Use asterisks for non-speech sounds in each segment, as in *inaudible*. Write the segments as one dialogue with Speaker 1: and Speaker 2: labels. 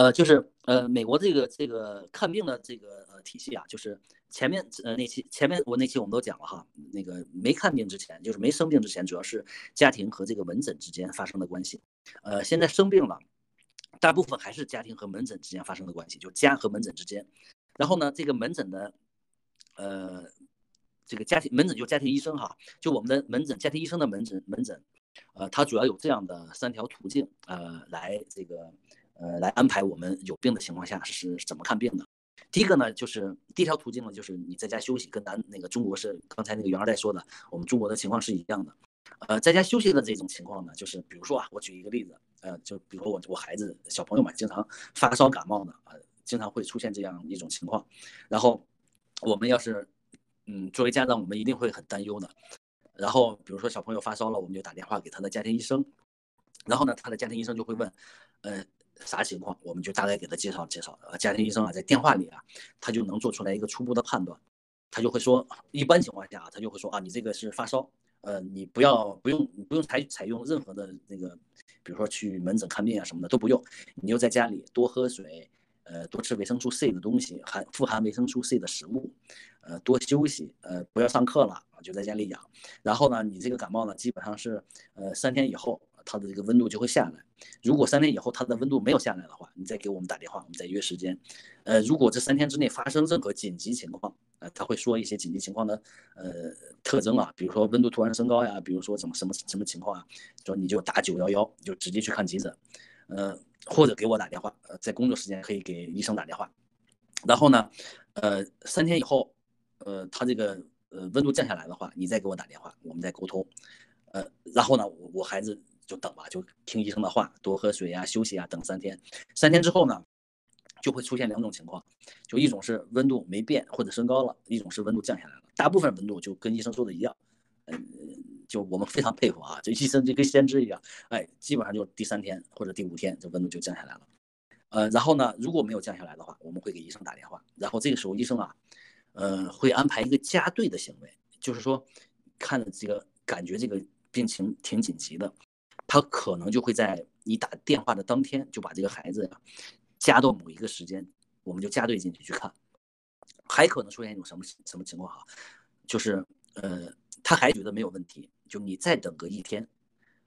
Speaker 1: 呃，就是呃，美国这个这个看病的这个呃体系啊，就是前面呃那期前面我那期我们都讲了哈，那个没看病之前，就是没生病之前，主要是家庭和这个门诊之间发生的关系。呃，现在生病了，大部分还是家庭和门诊之间发生的关系，就家和门诊之间。然后呢，这个门诊的呃这个家庭门诊就家庭医生哈，就我们的门诊家庭医生的门诊门诊，呃，它主要有这样的三条途径呃来这个。呃，来安排我们有病的情况下是怎么看病的？第一个呢，就是第一条途径呢，就是你在家休息，跟咱那个中国是刚才那个袁二代说的，我们中国的情况是一样的。呃，在家休息的这种情况呢，就是比如说啊，我举一个例子，呃，就比如说我我孩子小朋友嘛，经常发烧感冒的，呃，经常会出现这样一种情况。然后我们要是，嗯，作为家长，我们一定会很担忧的。然后比如说小朋友发烧了，我们就打电话给他的家庭医生，然后呢，他的家庭医生就会问，呃。啥情况，我们就大概给他介绍介绍。呃，家庭医生啊，在电话里啊，他就能做出来一个初步的判断。他就会说，一般情况下啊，他就会说啊，你这个是发烧，呃，你不要不用不用采采用任何的那个，比如说去门诊看病啊什么的都不用，你就在家里多喝水，呃，多吃维生素 C 的东西，含富含维生素 C 的食物，呃，多休息，呃，不要上课了就在家里养。然后呢，你这个感冒呢，基本上是呃三天以后。它的这个温度就会下来。如果三天以后它的温度没有下来的话，你再给我们打电话，我们再约时间。呃，如果这三天之内发生任何紧急情况，呃，他会说一些紧急情况的呃特征啊，比如说温度突然升高呀，比如说怎么什么什么情况啊，说你就打九幺幺，就直接去看急诊。呃，或者给我打电话，呃，在工作时间可以给医生打电话。然后呢，呃，三天以后，呃，他这个呃温度降下来的话，你再给我打电话，我们再沟通。呃，然后呢，我我孩子。就等吧，就听医生的话，多喝水呀，休息啊，等三天。三天之后呢，就会出现两种情况，就一种是温度没变或者升高了，一种是温度降下来了。大部分温度就跟医生说的一样，嗯，就我们非常佩服啊，这医生就跟先知一样，哎，基本上就第三天或者第五天，这温度就降下来了。呃，然后呢，如果没有降下来的话，我们会给医生打电话，然后这个时候医生啊，呃，会安排一个加队的行为，就是说，看这个感觉这个病情挺紧急的。他可能就会在你打电话的当天就把这个孩子呀加到某一个时间，我们就加队进去去看。还可能出现一种什么什么情况哈，就是呃他还觉得没有问题，就你再等个一天，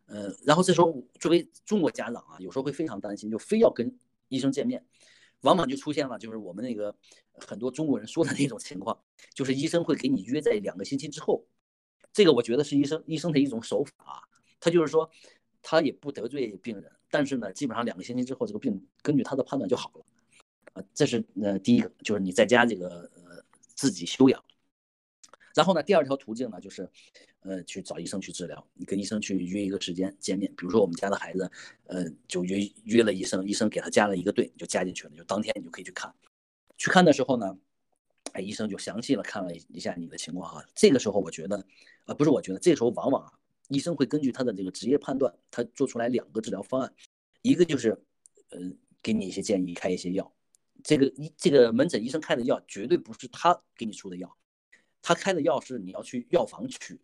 Speaker 1: 呃，然后这时候作为中国家长啊，有时候会非常担心，就非要跟医生见面，往往就出现了就是我们那个很多中国人说的那种情况，就是医生会给你约在两个星期之后。这个我觉得是医生医生的一种手法啊，他就是说。他也不得罪病人，但是呢，基本上两个星期之后，这个病根据他的判断就好了，啊，这是呃第一个，就是你在家这个呃自己休养。然后呢，第二条途径呢，就是呃去找医生去治疗，你跟医生去约一个时间见面。比如说我们家的孩子，呃就约约了医生，医生给他加了一个队，就加进去了，就当天你就可以去看。去看的时候呢，哎，医生就详细的看了一下你的情况哈。这个时候我觉得，呃不是我觉得，这个时候往往啊。医生会根据他的这个职业判断，他做出来两个治疗方案，一个就是，呃，给你一些建议，开一些药。这个医这个门诊医生开的药绝对不是他给你出的药，他开的药是你要去药房取，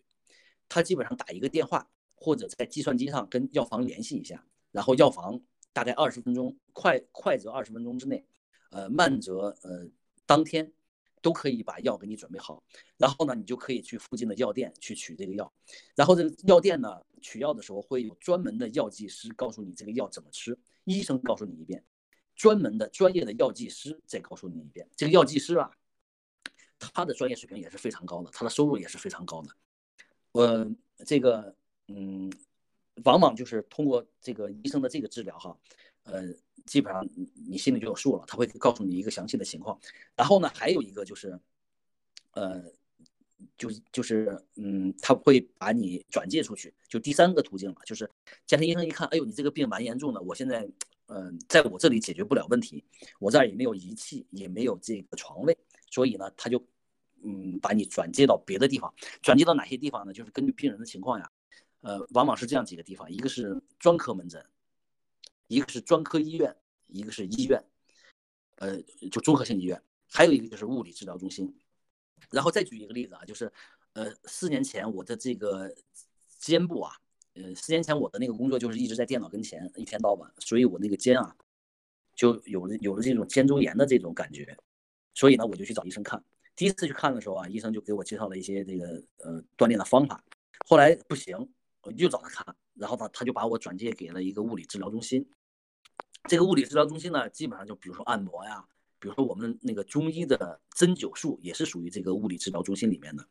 Speaker 1: 他基本上打一个电话或者在计算机上跟药房联系一下，然后药房大概二十分钟，快快则二十分钟之内，呃，慢则呃当天。都可以把药给你准备好，然后呢，你就可以去附近的药店去取这个药，然后这个药店呢，取药的时候会有专门的药剂师告诉你这个药怎么吃，医生告诉你一遍，专门的专业的药剂师再告诉你一遍。这个药剂师啊，他的专业水平也是非常高的，他的收入也是非常高的。我这个嗯，往往就是通过这个医生的这个治疗哈，呃。基本上你你心里就有数了，他会告诉你一个详细的情况。然后呢，还有一个就是，呃，就就是嗯，他会把你转介出去，就第三个途径了，就是家庭医生一看，哎呦，你这个病蛮严重的，我现在嗯，在我这里解决不了问题，我这儿也没有仪器，也没有这个床位，所以呢，他就嗯，把你转接到别的地方。转接到哪些地方呢？就是根据病人的情况呀，呃，往往是这样几个地方，一个是专科门诊。一个是专科医院，一个是医院，呃，就综合性医院，还有一个就是物理治疗中心。然后再举一个例子啊，就是，呃，四年前我的这个肩部啊，呃，四年前我的那个工作就是一直在电脑跟前，一天到晚，所以我那个肩啊，就有了有了这种肩周炎的这种感觉，所以呢，我就去找医生看。第一次去看的时候啊，医生就给我介绍了一些这个呃锻炼的方法。后来不行，我又找他看，然后呢，他就把我转介给了一个物理治疗中心。这个物理治疗中心呢，基本上就比如说按摩呀，比如说我们那个中医的针灸术也是属于这个物理治疗中心里面的。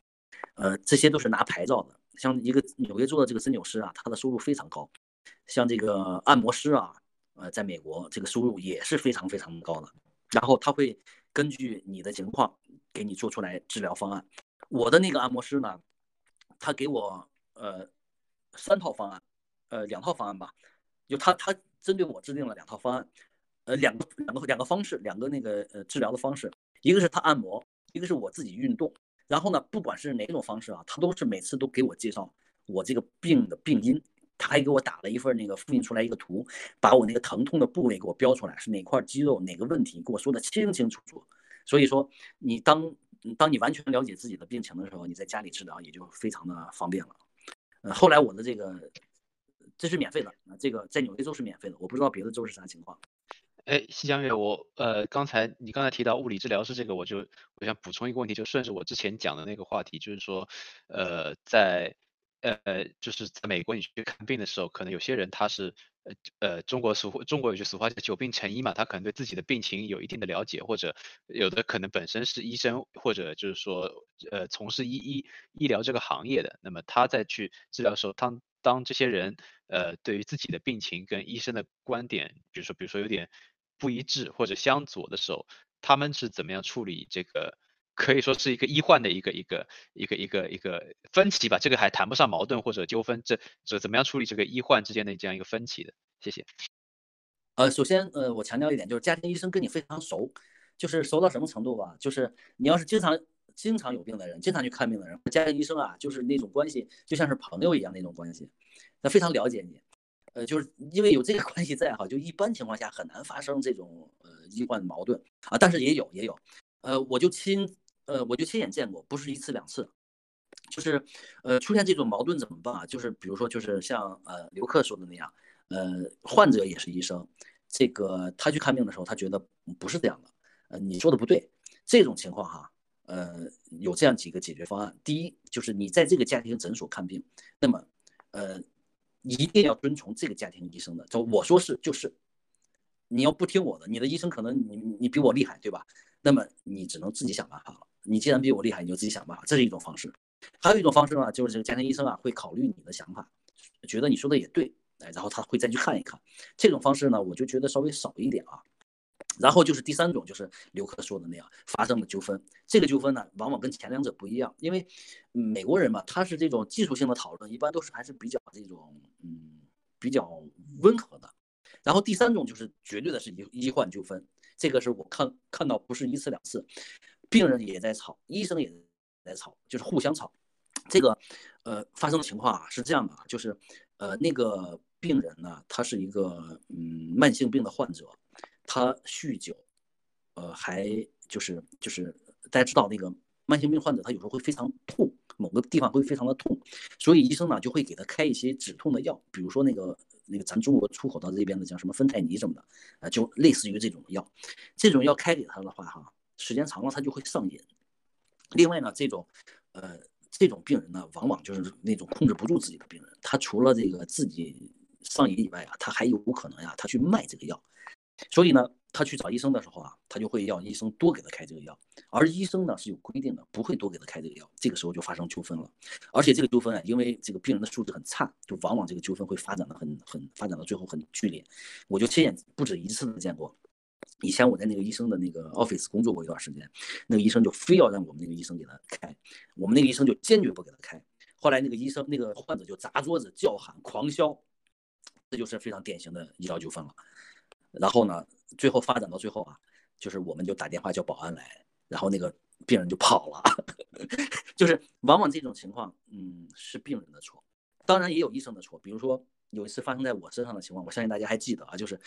Speaker 1: 呃，这些都是拿牌照的。像一个纽约州的这个针灸师啊，他的收入非常高。像这个按摩师啊，呃，在美国这个收入也是非常非常高的。然后他会根据你的情况。给你做出来治疗方案，我的那个按摩师呢，他给我呃三套方案，呃两套方案吧，就他他针对我制定了两套方案，呃两个两个两个方式，两个那个呃治疗的方式，一个是他按摩，一个是我自己运动，然后呢，不管是哪种方式啊，他都是每次都给我介绍我这个病的病因，他还给我打了一份那个复印出来一个图，把我那个疼痛的部位给我标出来，是哪块肌肉哪个问题，给我说的清清楚楚。所以说，你当当你完全了解自己的病情的时候，你在家里治疗也就非常的方便了。呃，后来我的这个这是免费的啊，这个在纽约州是免费的，我不知道别的州是啥情况。
Speaker 2: 哎，西江月，我呃刚才你刚才提到物理治疗师这个，我就我想补充一个问题，就顺着我之前讲的那个话题，就是说，呃，在呃就是在美国你去看病的时候，可能有些人他是。呃呃，中国俗中国有句俗话叫“久病成医”嘛，他可能对自己的病情有一定的了解，或者有的可能本身是医生，或者就是说呃从事医医医疗这个行业的，那么他在去治疗的时候，当当这些人呃对于自己的病情跟医生的观点，比如说比如说有点不一致或者相左的时候，他们是怎么样处理这个？可以说是一个医患的一个一个一个一个一个分歧吧，这个还谈不上矛盾或者纠纷，这这怎么样处理这个医患之间的这样一个分歧的？谢谢。
Speaker 1: 呃，首先呃，我强调一点，就是家庭医生跟你非常熟，就是熟到什么程度吧？就是你要是经常经常有病的人，经常去看病的人，家庭医生啊，就是那种关系，就像是朋友一样那种关系，他非常了解你。呃，就是因为有这个关系在哈，就一般情况下很难发生这种呃医患矛盾啊，但是也有也有，呃，我就亲。呃，我就亲眼见过，不是一次两次，就是，呃，出现这种矛盾怎么办啊？就是比如说，就是像呃刘克说的那样，呃，患者也是医生，这个他去看病的时候，他觉得不是这样的，呃，你说的不对，这种情况哈，呃，有这样几个解决方案。第一，就是你在这个家庭诊所看病，那么，呃，一定要遵从这个家庭医生的，就我说是就是，你要不听我的，你的医生可能你你比我厉害，对吧？那么你只能自己想办法了。你既然比我厉害，你就自己想办法，这是一种方式。还有一种方式呢，就是这个家庭医生啊会考虑你的想法，觉得你说的也对，哎，然后他会再去看一看。这种方式呢，我就觉得稍微少一点啊。然后就是第三种，就是刘克说的那样发生了纠纷。这个纠纷呢，往往跟前两者不一样，因为美国人嘛，他是这种技术性的讨论，一般都是还是比较这种嗯比较温和的。然后第三种就是绝对的是医医患纠纷，这个是我看看到不是一次两次。病人也在吵，医生也在吵，就是互相吵。这个，呃，发生的情况啊是这样的，就是，呃，那个病人呢，他是一个嗯慢性病的患者，他酗酒，呃，还就是就是大家知道那个慢性病患者他有时候会非常痛，某个地方会非常的痛，所以医生呢就会给他开一些止痛的药，比如说那个那个咱中国出口到这边的叫什么芬太尼什么的，呃，就类似于这种药，这种药开给他的话哈。时间长了，他就会上瘾。另外呢，这种，呃，这种病人呢，往往就是那种控制不住自己的病人。他除了这个自己上瘾以外啊，他还有可能呀，他去卖这个药。所以呢，他去找医生的时候啊，他就会要医生多给他开这个药。而医生呢是有规定的，不会多给他开这个药。这个时候就发生纠纷了。而且这个纠纷啊，因为这个病人的素质很差，就往往这个纠纷会发展的很很发展到最后很剧烈。我就亲眼不止一次的见过。以前我在那个医生的那个 office 工作过一段时间，那个医生就非要让我们那个医生给他开，我们那个医生就坚决不给他开。后来那个医生那个患者就砸桌子叫喊狂销，这就是非常典型的医疗纠纷了。然后呢，最后发展到最后啊，就是我们就打电话叫保安来，然后那个病人就跑了。*laughs* 就是往往这种情况，嗯，是病人的错，当然也有医生的错。比如说有一次发生在我身上的情况，我相信大家还记得啊，就是。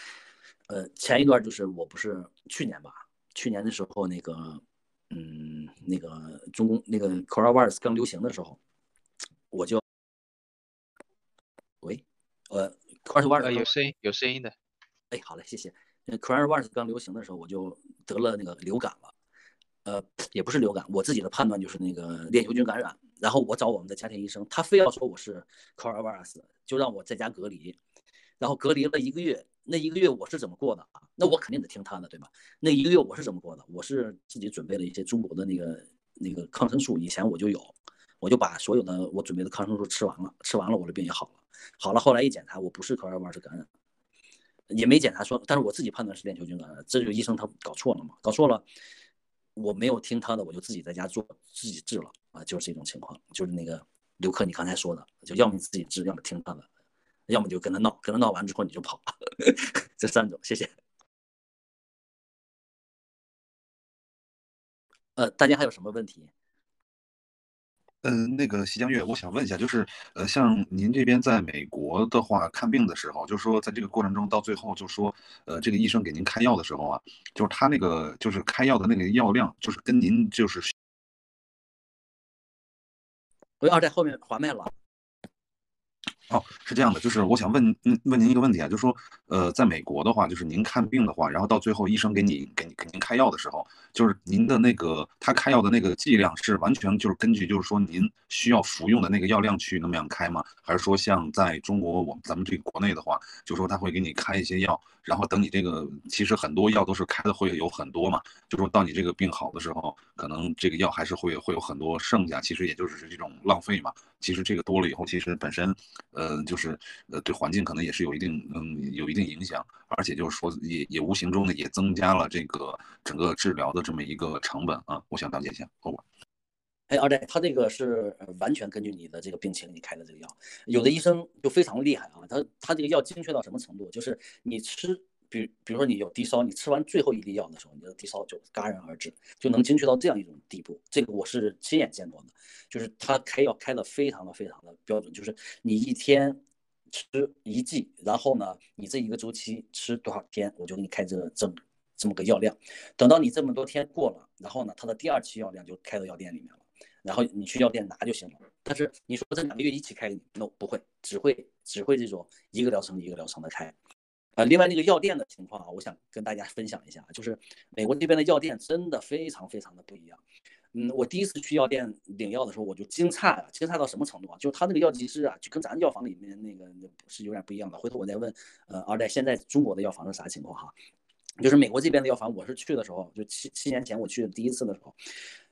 Speaker 1: 呃，前一段就是我不是去年吧？去年的时候，那个，嗯，那个中公那个 coronavirus 刚流行的时候，我就，喂，呃，coronavirus
Speaker 2: 有声音有声音的，
Speaker 1: 哎，好嘞，谢谢。那 coronavirus 刚流行的时候，我就得了那个流感了，呃，也不是流感，我自己的判断就是那个链球菌感染。然后我找我们的家庭医生，他非要说我是 coronavirus，就让我在家隔离，然后隔离了一个月。那一个月我是怎么过的啊？那我肯定得听他的，对吧？那一个月我是怎么过的？我是自己准备了一些中国的那个那个抗生素，以前我就有，我就把所有的我准备的抗生素吃完了，吃完了我的病也好了，好了。后来一检查，我不是 coronavirus 感染，也没检查说，但是我自己判断是链球菌感染，这就医生他搞错了嘛？搞错了，我没有听他的，我就自己在家做，自己治了啊，就是这种情况，就是那个刘克你刚才说的，就要么你自己治，要么听他的。要么就跟他闹，跟他闹完之后你就跑，*laughs* 这三种，谢谢。呃，大家还有什么问题？
Speaker 3: 嗯，那个席江月，我想问一下，就是呃，像您这边在美国的话，看病的时候，就是说在这个过程中，到最后就说，呃，这个医生给您开药的时候啊，就是他那个就是开药的那个药量，就是跟您就是，
Speaker 1: 不要在后面滑脉了。
Speaker 3: 哦，是这样的，就是我想问问您一个问题啊，就是说，呃，在美国的话，就是您看病的话，然后到最后医生给你给你给您开药的时候，就是您的那个他开药的那个剂量是完全就是根据就是说您需要服用的那个药量去那么样开吗？还是说像在中国我们咱们这个国内的话，就说他会给你开一些药？然后等你这个，其实很多药都是开的会有很多嘛，就说到你这个病好的时候，可能这个药还是会会有很多剩下，其实也就是这种浪费嘛。其实这个多了以后，其实本身，呃，就是呃对环境可能也是有一定嗯有一定影响，而且就是说也也无形中呢也增加了这个整个治疗的这么一个成本啊。我想了解一下，over。
Speaker 1: 哎，二代，他这个是完全根据你的这个病情，你开的这个药。有的医生就非常厉害啊，他他这个药精确到什么程度？就是你吃，比比如说你有低烧，你吃完最后一粒药的时候，你的低烧就戛然而止，就能精确到这样一种地步。这个我是亲眼见过的，就是他开药开的非常的非常的标准，就是你一天吃一剂，然后呢，你这一个周期吃多少天，我就给你开这这么这么个药量。等到你这么多天过了，然后呢，他的第二期药量就开到药店里面了。然后你去药店拿就行了。但是你说这两个月一起开，no 不会，只会只会这种一个疗程一个疗程的开。呃，另外那个药店的情况啊，我想跟大家分享一下，就是美国这边的药店真的非常非常的不一样。嗯，我第一次去药店领药的时候，我就惊诧了，惊诧到什么程度啊？就是他那个药剂师啊，就跟咱药房里面那个是有点不一样的。回头我再问，呃，二代现在中国的药房是啥情况哈？就是美国这边的药房，我是去的时候，就七七年前我去的第一次的时候。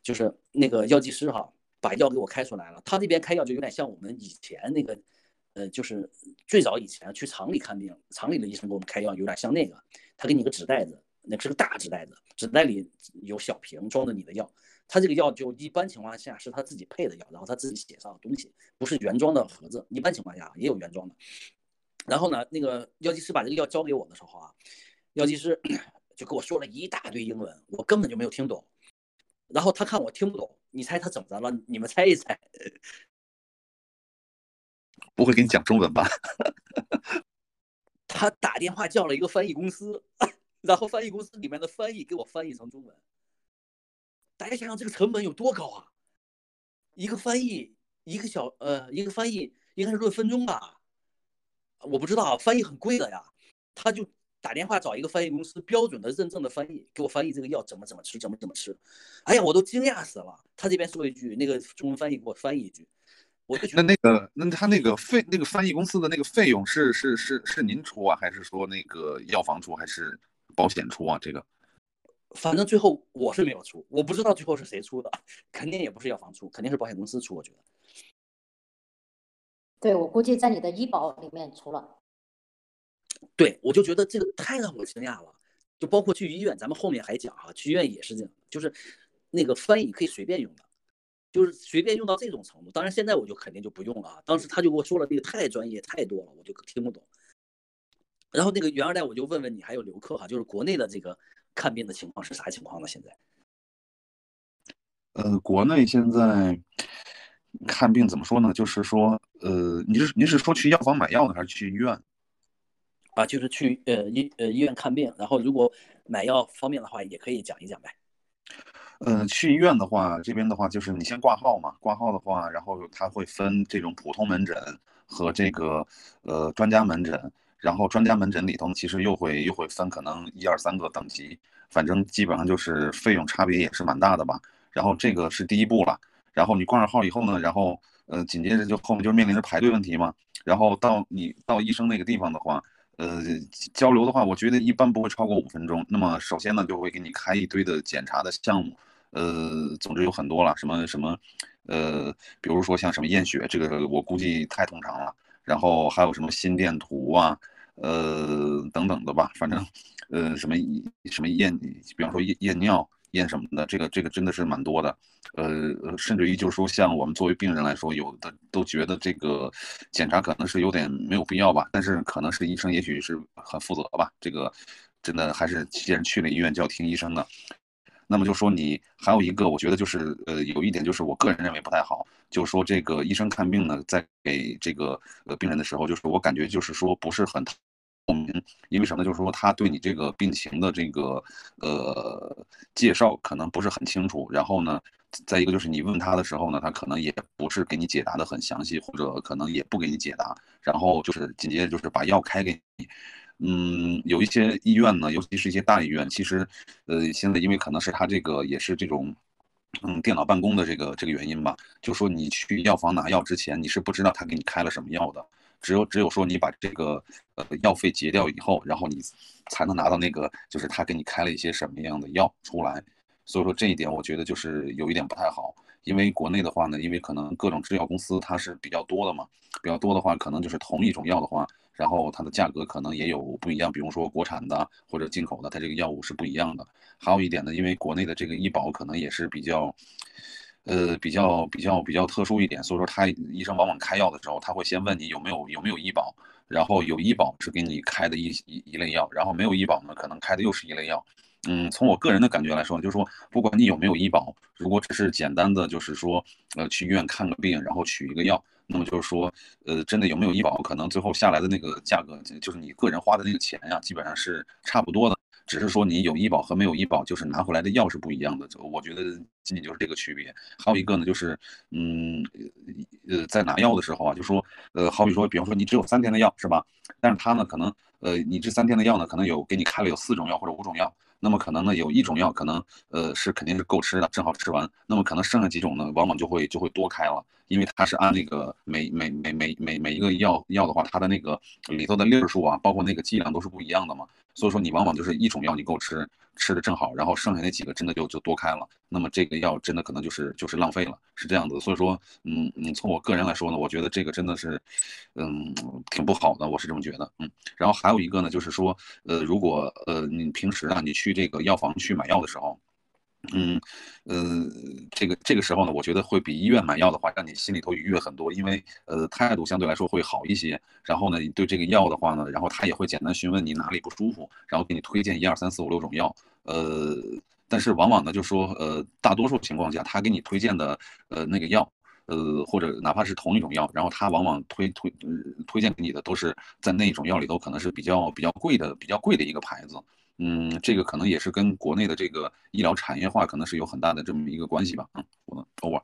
Speaker 1: 就是那个药剂师哈，把药给我开出来了。他这边开药就有点像我们以前那个，呃，就是最早以前去厂里看病，厂里的医生给我们开药有点像那个。他给你个纸袋子，那是个大纸袋子，纸袋里有小瓶装着你的药。他这个药就一般情况下是他自己配的药，然后他自己写上的东西，不是原装的盒子。一般情况下也有原装的。然后呢，那个药剂师把这个药交给我的时候啊，药剂师 *clears throat* 就跟我说了一大堆英文，我根本就没有听懂。然后他看我听不懂，你猜他怎么着了？你们猜一猜。
Speaker 3: 不会给你讲中文吧？*laughs*
Speaker 1: 他打电话叫了一个翻译公司，*laughs* 然后翻译公司里面的翻译给我翻译成中文。大家想想这个成本有多高啊？一个翻译一个小呃一个翻译应该是论分钟吧？我不知道，翻译很贵的呀。他就。打电话找一个翻译公司，标准的认证的翻译，给我翻译这个药怎么怎么吃，怎么怎么吃。哎呀，我都惊讶死了。他这边说一句，那个中文翻译给我翻译一句，我就觉
Speaker 3: 得那那个那他那个费那个翻译公司的那个费用是是是是您出啊，还是说那个药房出，还是保险出啊？这个，
Speaker 1: 反正最后我是没有出，我不知道最后是谁出的，肯定也不是药房出，肯定是保险公司出。我觉得，
Speaker 4: 对我估计在你的医保里面出了。
Speaker 1: 对，我就觉得这个太让我惊讶了，就包括去医院，咱们后面还讲哈，去医院也是这样，就是那个翻译可以随便用的，就是随便用到这种程度。当然现在我就肯定就不用了啊，当时他就给我说了这个太专业太多了，我就听不懂。然后那个袁二代，我就问问你，还有刘克哈，就是国内的这个看病的情况是啥情况呢？现在？
Speaker 3: 呃，国内现在看病怎么说呢？就是说，呃，你是你是说去药房买药呢，还是去医院？
Speaker 1: 啊，就是去呃医呃医院看病，然后如果买药方便的话，也可以讲一讲呗。
Speaker 3: 嗯，去医院的话，这边的话就是你先挂号嘛，挂号的话，然后他会分这种普通门诊和这个呃专家门诊，然后专家门诊里头其实又会又会分可能一二三个等级，反正基本上就是费用差别也是蛮大的吧。然后这个是第一步了，然后你挂上号以后呢，然后呃紧接着就后面就面临着排队问题嘛。然后到你到医生那个地方的话，呃交流的话，我觉得一般不会超过五分钟。那么首先呢就会给你开一堆的检查的项目，呃总之有很多了，什么什么呃比如说像什么验血，这个我估计太通常了。然后还有什么心电图啊，呃等等的吧，反正，呃什么什么验，比方说验验尿、验什么的，这个这个真的是蛮多的，呃甚至于就是说，像我们作为病人来说，有的都觉得这个检查可能是有点没有必要吧，但是可能是医生也许是很负责吧，这个真的还是既然去了医院就要听医生的。那么就说你还有一个，我觉得就是呃有一点就是我个人认为不太好，就是说这个医生看病呢，在给这个呃病人的时候，就是我感觉就是说不是很透明，因为什么？就是说他对你这个病情的这个呃介绍可能不是很清楚，然后呢，再一个就是你问他的时候呢，他可能也不是给你解答的很详细，或者可能也不给你解答，然后就是紧接着就是把药开给你。嗯，有一些医院呢，尤其是一些大医院，其实，呃，现在因为可能是他这个也是这种，嗯，电脑办公的这个这个原因吧，就说你去药房拿药之前，你是不知道他给你开了什么药的，只有只有说你把这个呃药费结掉以后，然后你才能拿到那个就是他给你开了一些什么样的药出来，所以说这一点我觉得就是有一点不太好，因为国内的话呢，因为可能各种制药公司它是比较多的嘛，比较多的话，可能就是同一种药的话。然后它的价格可能也有不一样，比如说国产的或者进口的，它这个药物是不一样的。还有一点呢，因为国内的这个医保可能也是比较，呃，比较比较比较特殊一点，所以说他医生往往开药的时候，他会先问你有没有有没有医保，然后有医保是给你开的一一一类药，然后没有医保呢，可能开的又是一类药。嗯，从我个人的感觉来说，就是说不管你有没有医保，如果只是简单的就是说，呃，去医院看个病，然后取一个药。那么就是说，呃，真的有没有医保，可能最后下来的那个价格，就是你个人花的那个钱呀，基本上是差不多的。只是说你有医保和没有医保，就是拿回来的药是不一样的。我觉得仅仅就是这个区别。还有一个呢，就是，嗯，呃，在拿药的时候啊，就说，呃，好比说，比方说你只有三天的药是吧？但是他呢，可能，呃，你这三天的药呢，可能有给你开了有四种药或者五种药。那么可能呢，有一种药可能，呃，是肯定是够吃的，正好吃完。那么可能剩下几种呢，往往就会就会多开了，因为它是按那个每每每每每每一个药药的话，它的那个里头的粒数啊，包括那个剂量都是不一样的嘛。所以说你往往就是一种药你够吃。吃的正好，然后剩下那几个真的就就多开了，那么这个药真的可能就是就是浪费了，是这样子。所以说，嗯嗯，从我个人来说呢，我觉得这个真的是，嗯，挺不好的，我是这么觉得，嗯。然后还有一个呢，就是说，呃，如果呃你平时啊你去这个药房去买药的时候。嗯，呃，这个这个时候呢，我觉得会比医院买药的话，让你心里头愉悦很多，因为呃态度相对来说会好一些。然后呢，你对这个药的话呢，然后他也会简单询问你哪里不舒服，然后给你推荐一二三四五六种药。呃，但是往往呢，就说呃大多数情况下，他给你推荐的呃那个药，呃或者哪怕是同一种药，然后他往往推推推荐给你的都是在那种药里头可能是比较比较贵的比较贵的一个牌子。嗯，这个可能也是跟国内的这个医疗产业化可能是有很大的这么一个关系吧。嗯，我 over。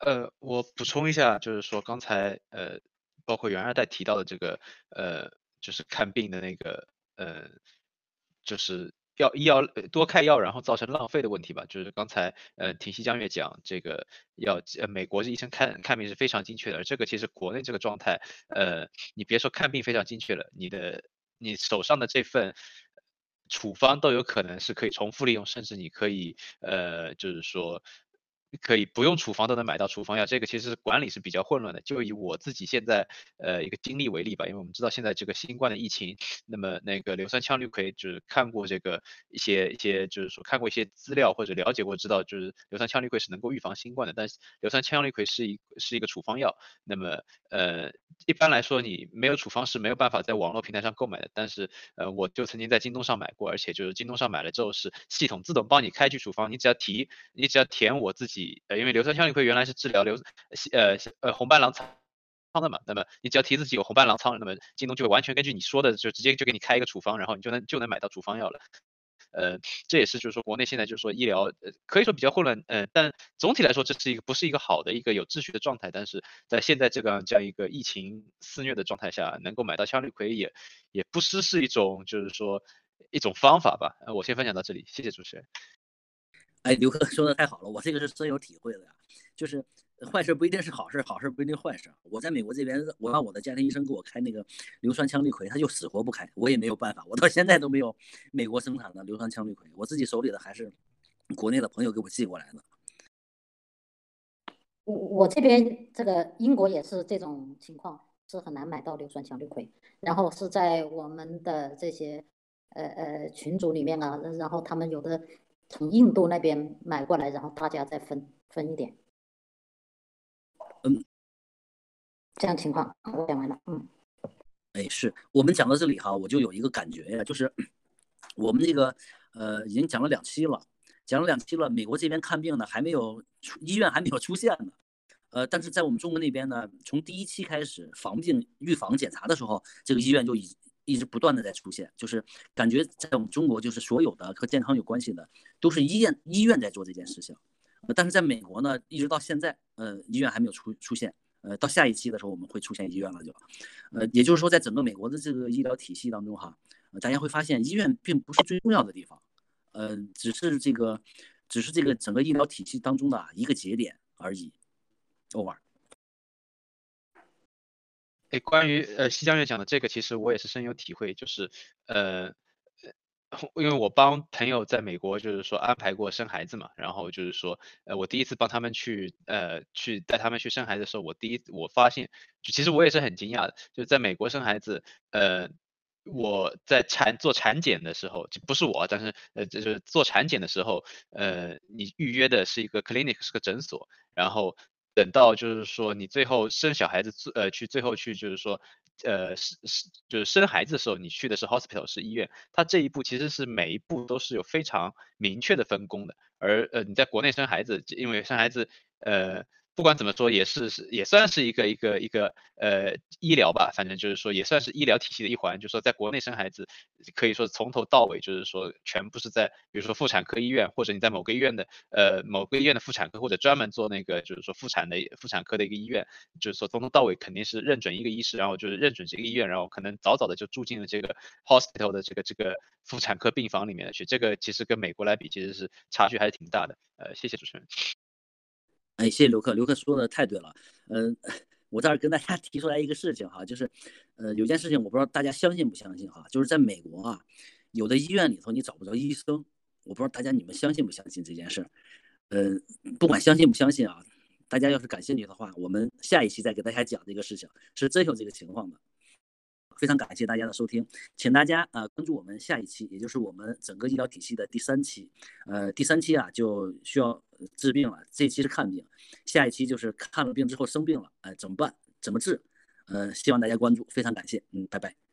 Speaker 2: 呃，我补充一下，就是说刚才呃，包括袁二代提到的这个呃，就是看病的那个呃，就是药医药多开药然后造成浪费的问题吧。就是刚才呃，挺西江月讲这个要呃，美国这医生看看病是非常精确的，而这个其实国内这个状态，呃，你别说看病非常精确了，你的。你手上的这份处方都有可能是可以重复利用，甚至你可以，呃，就是说。可以不用处方都能买到处方药，这个其实管理是比较混乱的。就以我自己现在呃一个经历为例吧，因为我们知道现在这个新冠的疫情，那么那个硫酸羟氯喹就是看过这个一些一些就是说看过一些资料或者了解过，知道就是硫酸羟氯喹是能够预防新冠的。但是硫酸羟氯喹是一是一个处方药，那么呃一般来说你没有处方是没有办法在网络平台上购买的。但是呃我就曾经在京东上买过，而且就是京东上买了之后是系统自动帮你开具处方，你只要提你只要填我自己。呃，因为硫酸羟氯喹原来是治疗硫呃呃红斑狼疮的嘛，那么你只要提自己有红斑狼疮，那么京东就会完全根据你说的，就直接就给你开一个处方，然后你就能就能买到处方药了。呃，这也是就是说国内现在就是说医疗呃可以说比较混乱，呃，但总体来说这是一个不是一个好的一个有秩序的状态。但是在现在这个这样一个疫情肆虐的状态下，能够买到羟氯喹也也不失是一种就是说一种方法吧。呃，我先分享到这里，谢谢主持人。
Speaker 1: 哎，刘哥说的太好了，我这个是深有体会的呀，就是坏事不一定是好事，好事不一定坏事。我在美国这边，我让我的家庭医生给我开那个硫酸羟氯喹，他就死活不开，我也没有办法，我到现在都没有美国生产的硫酸羟氯喹，我自己手里的还是国内的朋友给我寄过来的。
Speaker 4: 我我这边这个英国也是这种情况，是很难买到硫酸羟氯喹，然后是在我们的这些呃呃群组里面啊，然后他们有的。从印度那边买过来，然后大家再分分一点。
Speaker 1: 嗯，
Speaker 4: 这样情况我讲完了。嗯，
Speaker 1: 哎，是我们讲到这里哈，我就有一个感觉呀，就是我们这个呃已经讲了两期了，讲了两期了，美国这边看病呢还没有出医院还没有出现呢，呃，但是在我们中国那边呢，从第一期开始防病预防检查的时候，这个医院就已。一直不断的在出现，就是感觉在我们中国，就是所有的和健康有关系的，都是医院医院在做这件事情。但是在美国呢，一直到现在，呃，医院还没有出出现。呃，到下一期的时候，我们会出现医院了，就，呃，也就是说，在整个美国的这个医疗体系当中，哈，大家会发现医院并不是最重要的地方，呃，只是这个，只是这个整个医疗体系当中的一个节点而已。Over。
Speaker 2: 哎，关于呃西江月讲的这个，其实我也是深有体会，就是呃，因为我帮朋友在美国，就是说安排过生孩子嘛，然后就是说，呃，我第一次帮他们去呃去带他们去生孩子的时候，我第一我发现，就其实我也是很惊讶的，就在美国生孩子，呃，我在产做产检的时候，不是我，但是呃就是做产检的时候，呃，你预约的是一个 clinic，是个诊所，然后。等到就是说你最后生小孩子，呃，去最后去就是说，呃，是是就是生孩子的时候，你去的是 hospital 是医院，它这一步其实是每一步都是有非常明确的分工的，而呃你在国内生孩子，因为生孩子，呃。不管怎么说，也是是也算是一个一个一个呃医疗吧，反正就是说也算是医疗体系的一环。就是说，在国内生孩子，可以说从头到尾就是说全部是在，比如说妇产科医院，或者你在某个医院的呃某个医院的妇产科，或者专门做那个就是说妇产的妇产科的一个医院，就是说从头到尾肯定是认准一个医师，然后就是认准这个医院，然后可能早早的就住进了这个 hospital 的这个这个妇产科病房里面去。这个其实跟美国来比，其实是差距还是挺大的。呃，谢谢主持人。
Speaker 1: 哎，谢谢刘克，刘克说的太对了。嗯，*laughs* 我这儿跟大家 *laughs* 提出来一个事情哈，就是，呃，有件事情我不知道大家相信不相信哈，就是在美国啊，有的医院里头你找不着医生，我不知道大家你们相信不相信这件事儿。嗯，不管相信不相信啊，大家要是感兴趣的话，我们下一期再给大家讲这个事情，是真有这个情况的。非常感谢大家的收听，请大家呃关注我们下一期，也就是我们整个医疗体系的第三期。呃，第三期啊就需要治病了，这期是看病，下一期就是看了病之后生病了，哎怎么办？怎么治？呃，希望大家关注，非常感谢，嗯，拜拜。